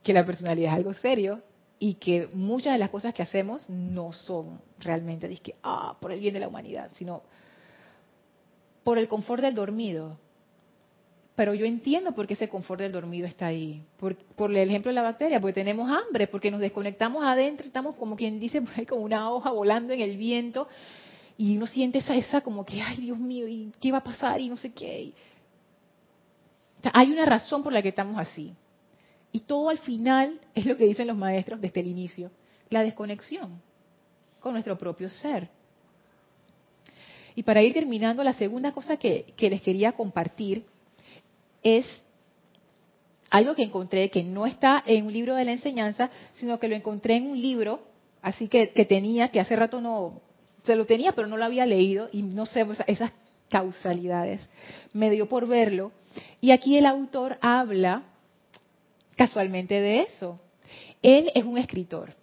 que la personalidad es algo serio y que muchas de las cosas que hacemos no son realmente ah, por el bien de la humanidad, sino por el confort del dormido. Pero yo entiendo por qué ese confort del dormido está ahí. Por, por el ejemplo de la bacteria, porque tenemos hambre, porque nos desconectamos adentro, estamos como quien dice por ahí como una hoja volando en el viento y uno siente esa, esa como que, ay Dios mío, ¿y qué va a pasar? Y no sé qué. Hay una razón por la que estamos así. Y todo al final es lo que dicen los maestros desde el inicio, la desconexión con nuestro propio ser. Y para ir terminando, la segunda cosa que, les quería compartir es algo que encontré que no está en un libro de la enseñanza, sino que lo encontré en un libro, así que, que tenía, que hace rato no, se lo tenía, pero no lo había leído y no sé, esas causalidades. Me dio por verlo. Y aquí el autor habla casualmente de eso. Él es un escritor.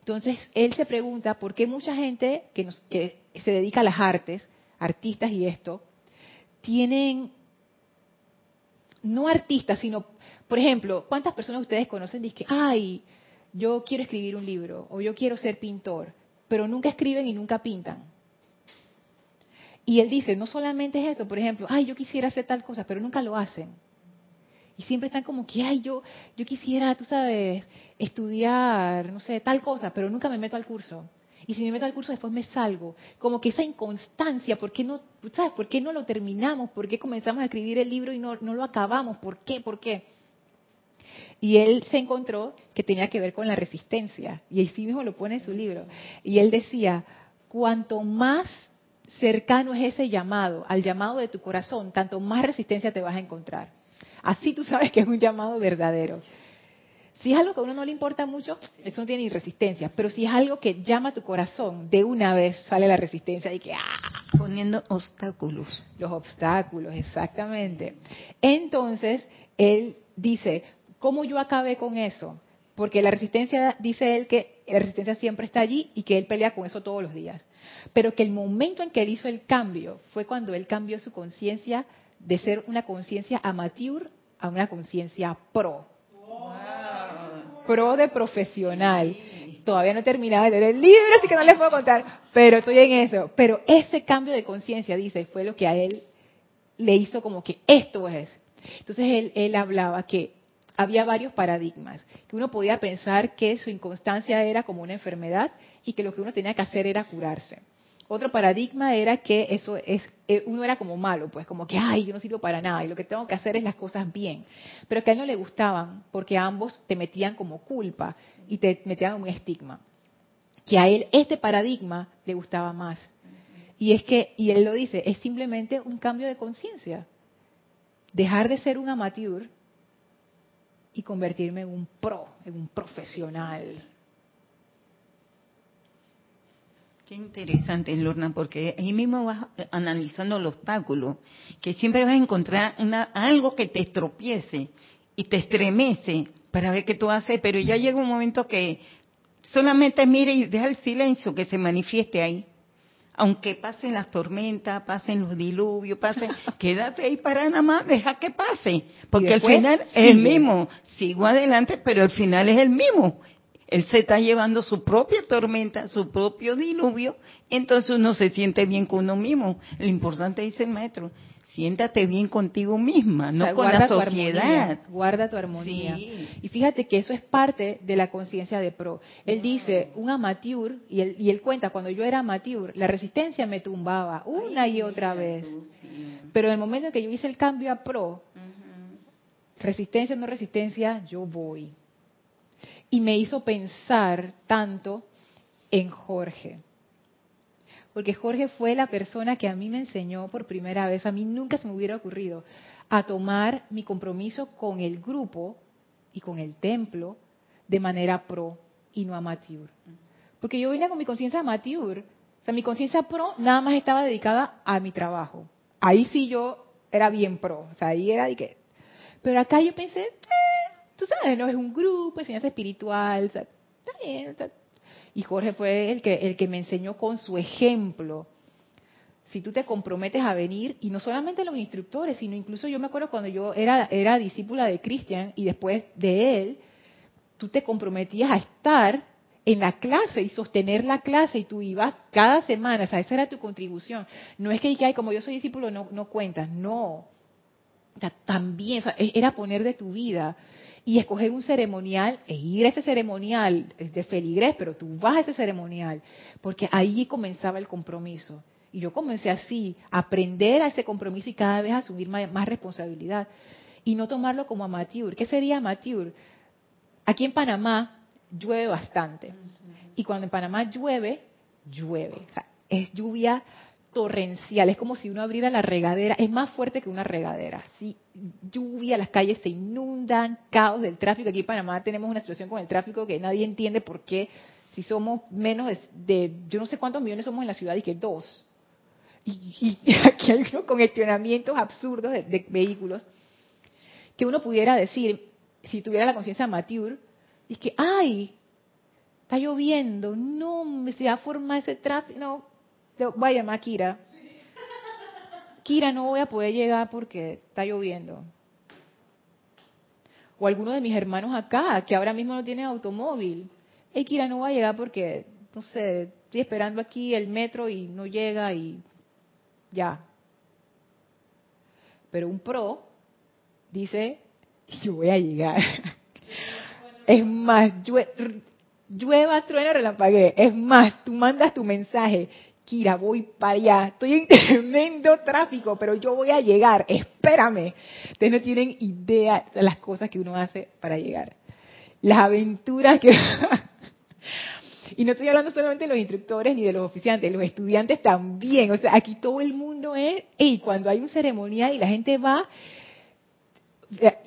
Entonces, él se pregunta por qué mucha gente que, que se dedica a las artes, artistas y esto, tienen, no artistas, sino, por ejemplo, ¿cuántas personas ustedes conocen dicen, ay, yo quiero escribir un libro o yo quiero ser pintor? pero nunca escriben y nunca pintan. Y él dice, no solamente es eso, por ejemplo, ay, yo quisiera hacer tal cosa, pero nunca lo hacen. Y siempre están como que, ay, yo, yo quisiera, tú sabes, estudiar, no sé, tal cosa, pero nunca me meto al curso. Y si me meto al curso después me salgo. Como que esa inconstancia, ¿por qué no, sabes, por qué no lo terminamos? ¿Por qué comenzamos a escribir el libro y no, no lo acabamos? ¿Por qué? ¿Por qué? Y él se encontró que tenía que ver con la resistencia. Y así mismo lo pone en su libro. Y él decía, cuanto más cercano es ese llamado, al llamado de tu corazón, tanto más resistencia te vas a encontrar. Así tú sabes que es un llamado verdadero. Si es algo que a uno no le importa mucho, eso no tiene ni resistencia. Pero si es algo que llama a tu corazón, de una vez sale la resistencia y que ¡ah! poniendo obstáculos. Los obstáculos, exactamente. Entonces, él dice, ¿Cómo yo acabé con eso? Porque la resistencia, dice él que la resistencia siempre está allí y que él pelea con eso todos los días. Pero que el momento en que él hizo el cambio fue cuando él cambió su conciencia de ser una conciencia amateur a una conciencia pro. Pro de profesional. Todavía no he terminado de leer el libro, así que no les puedo contar, pero estoy en eso. Pero ese cambio de conciencia, dice, fue lo que a él le hizo como que esto es. Entonces él, él hablaba que había varios paradigmas, que uno podía pensar que su inconstancia era como una enfermedad y que lo que uno tenía que hacer era curarse. Otro paradigma era que eso es, eh, uno era como malo, pues como que, ay, yo no sirvo para nada y lo que tengo que hacer es las cosas bien. Pero que a él no le gustaban porque ambos te metían como culpa y te metían un estigma. Que a él este paradigma le gustaba más. Y es que, y él lo dice, es simplemente un cambio de conciencia. Dejar de ser un amateur y convertirme en un pro, en un profesional. Qué interesante, Lorna, porque ahí mismo vas analizando el obstáculo, que siempre vas a encontrar algo que te estropiece y te estremece para ver qué tú haces, pero ya llega un momento que solamente mire y deja el silencio que se manifieste ahí aunque pasen las tormentas, pasen los diluvios, pasen, quédate ahí para nada más, deja que pase, porque al final es el mismo, sigo adelante, pero al final es el mismo. Él se está llevando su propia tormenta, su propio diluvio, entonces uno se siente bien con uno mismo. Lo importante dice el maestro, siéntate bien contigo misma, no con la sociedad. guarda tu armonía. Y fíjate que eso es parte de la conciencia de pro. Él dice, un amateur, y él, y él cuenta, cuando yo era amateur, la resistencia me tumbaba una y otra vez. Pero en el momento en que yo hice el cambio a pro, resistencia o no resistencia, yo voy. Y me hizo pensar tanto en Jorge porque Jorge fue la persona que a mí me enseñó por primera vez, a mí nunca se me hubiera ocurrido, a tomar mi compromiso con el grupo y con el templo de manera pro y no amateur. Porque yo venía con mi conciencia amateur, o sea, mi conciencia pro nada más estaba dedicada a mi trabajo. Ahí sí yo era bien pro, o sea, ahí era de que... Pero acá yo pensé, eh, tú sabes, no es un grupo, enseñanza espiritual, o sea, está bien, o sea, y Jorge fue el que, el que me enseñó con su ejemplo. Si tú te comprometes a venir, y no solamente los instructores, sino incluso yo me acuerdo cuando yo era, era discípula de Cristian y después de él, tú te comprometías a estar en la clase y sostener la clase y tú ibas cada semana, o sea, esa era tu contribución. No es que, ay, como yo soy discípulo, no, no cuentas, no. también, o sea, e, era poner de tu vida y escoger un ceremonial e ir a ese ceremonial de feligrés, pero tú vas a ese ceremonial, porque ahí comenzaba el compromiso. Y yo comencé así, a aprender a ese compromiso y cada vez asumir más, más responsabilidad. Y no tomarlo como amateur. ¿Qué sería amateur? Aquí en Panamá llueve bastante. Y cuando en Panamá llueve, llueve. O sea, es lluvia torrencial, es como si uno abriera la regadera, es más fuerte que una regadera. Sí, lluvia, las calles se inundan, caos del tráfico. Aquí en Panamá tenemos una situación con el tráfico que nadie entiende por qué, si somos menos de, yo no sé cuántos millones somos en la ciudad y que dos. Y, aquí hay unos congestionamientos absurdos de, vehículos que uno pudiera decir, si tuviera la conciencia mature, es que, ay, está lloviendo, no, se va a formar ese tráfico, no, voy a llamar a Kira. Kira, no voy a poder llegar porque está lloviendo. O alguno de mis hermanos acá, que ahora mismo no tienen automóvil. Hey, Kira, no voy a llegar porque, no sé, estoy esperando aquí el metro y no llega y ya. Pero un pro dice, yo voy a llegar. Es más, llueva, truena, relampaguee. Es más, tú mandas tu mensaje. Kira, voy para allá. Estoy en tremendo tráfico, pero yo voy a llegar. Espérame. Ustedes no tienen idea de las cosas que uno hace para llegar. Las aventuras que... y no estoy hablando solamente de los instructores ni de los oficiantes, los estudiantes también. O sea, aquí todo el mundo es... Y cuando hay un ceremonial y la gente va...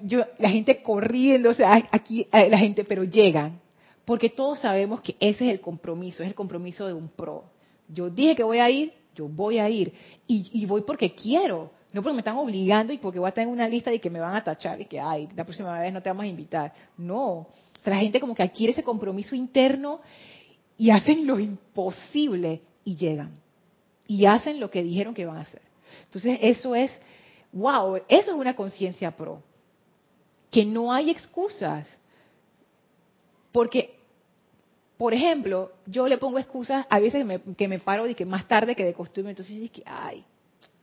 Yo, la gente corriendo, o sea, aquí la gente, pero llegan. Porque todos sabemos que ese es el compromiso, es el compromiso de un pro yo dije que voy a ir, yo voy a ir. Y, voy porque quiero, no porque me están obligando y porque voy a tener una lista y que me van a tachar y que, ay, la próxima vez no te vamos a invitar. No. la gente como que adquiere ese compromiso interno y hacen lo imposible y llegan. Y hacen lo que dijeron que van a hacer. Entonces, eso es, wow, eso es una conciencia pro. Que no hay excusas. Porque por ejemplo, yo le pongo excusas a veces que me, paro y que más tarde que de costumbre, entonces digo que, ay,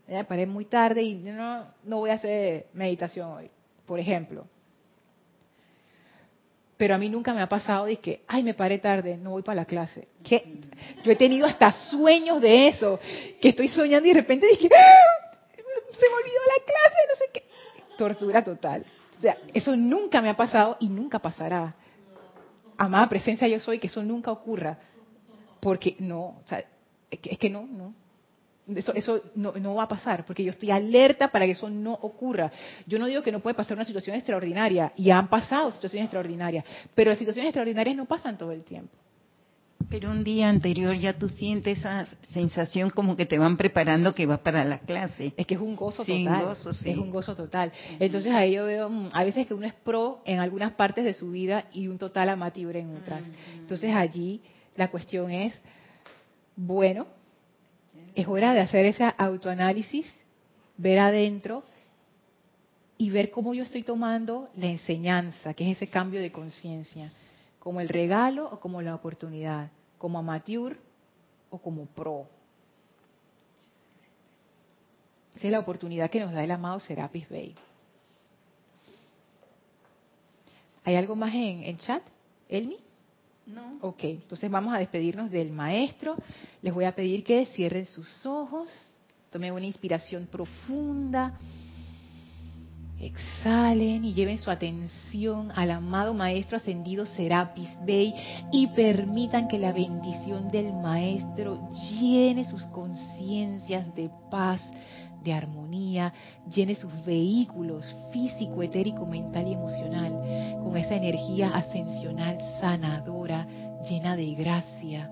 me paré muy tarde y no, no voy a hacer meditación hoy, por ejemplo. Pero a mí nunca me ha pasado de que, ay, me paré tarde, no voy para la clase. Yo he tenido hasta sueños de eso, que estoy soñando y de repente dije, ¡Ah! se me olvidó la clase, no sé qué. Tortura total. O sea, eso nunca me ha pasado y nunca pasará amada presencia yo soy, que eso nunca ocurra. Porque no, o sea, es que, no, no. Eso, eso no, no, va a pasar, porque yo estoy alerta para que eso no ocurra. Yo no digo que no puede pasar una situación extraordinaria, y han pasado situaciones extraordinarias, pero las situaciones extraordinarias no pasan todo el tiempo. Pero un día anterior ya tú sientes esa sensación como que te van preparando que vas para la clase. Es que es un gozo total. Es un gozo total. Entonces ahí yo veo mm, a veces que uno es pro en algunas partes de su vida y un total amateur en otras. Entonces allí la cuestión es, bueno, es hora de hacer ese autoanálisis, ver adentro y ver cómo yo estoy tomando la enseñanza, que es ese cambio de conciencia como el regalo o como la oportunidad, como amateur o como pro. Esa es la oportunidad que nos da el amado Serapis Bey. ¿Hay algo más en, en chat, Elmi? No. Ok, entonces vamos a despedirnos del maestro. Les voy a pedir que cierren sus ojos, tomen una inspiración profunda Exhalen y lleven su atención al amado Maestro Ascendido Serapis Bey y permitan que la bendición del Maestro llene sus conciencias de paz, de armonía, llene sus vehículos físico, etérico, mental y emocional con esa energía ascensional sanadora, llena de gracia.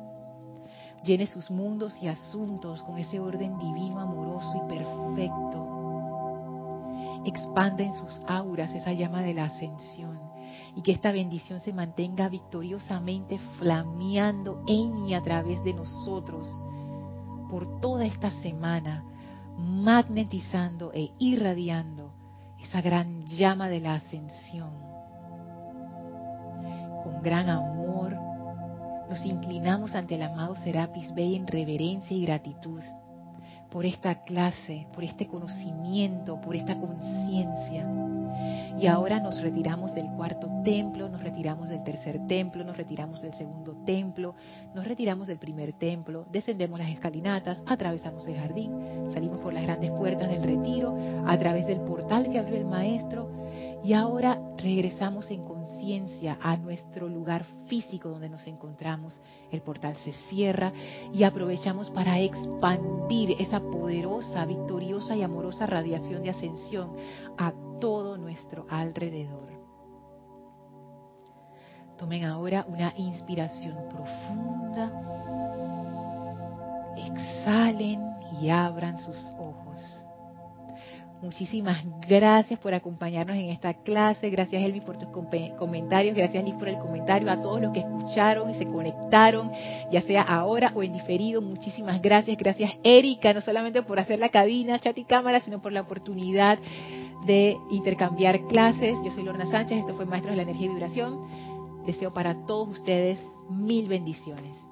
Llene sus mundos y asuntos con ese orden divino, amoroso y perfecto expanda en sus auras esa llama de la ascensión y que esta bendición se mantenga victoriosamente flameando en y a través de nosotros por toda esta semana, magnetizando e irradiando esa gran llama de la ascensión. Con gran amor nos inclinamos ante el amado Serapis Bey en reverencia y gratitud por esta clase, por este conocimiento, por esta conciencia. Y ahora nos retiramos del cuarto templo, nos retiramos del tercer templo, nos retiramos del segundo templo, nos retiramos del primer templo, descendemos las escalinatas, atravesamos el jardín, salimos por las grandes puertas del retiro, a través del portal que abrió el maestro, y ahora regresamos en conciencia a nuestro lugar físico donde nos encontramos. El portal se cierra y aprovechamos para expandir esa poderosa, victoriosa y amorosa radiación de ascensión a todo nuestro alrededor. Tomen ahora una inspiración profunda. Exhalen y abran sus ojos. Muchísimas gracias por acompañarnos en esta clase. Gracias, Elvi, por tus comentarios. Gracias, Liz, por el comentario. A todos los que escucharon y se conectaron, ya sea ahora o en diferido. Muchísimas gracias. Gracias, Erika, no solamente por hacer la cabina, chat y cámara, sino por la oportunidad de intercambiar clases. Yo soy Lorna Sánchez. Esto fue Maestros de la Energía y Vibración. Deseo para todos ustedes mil bendiciones.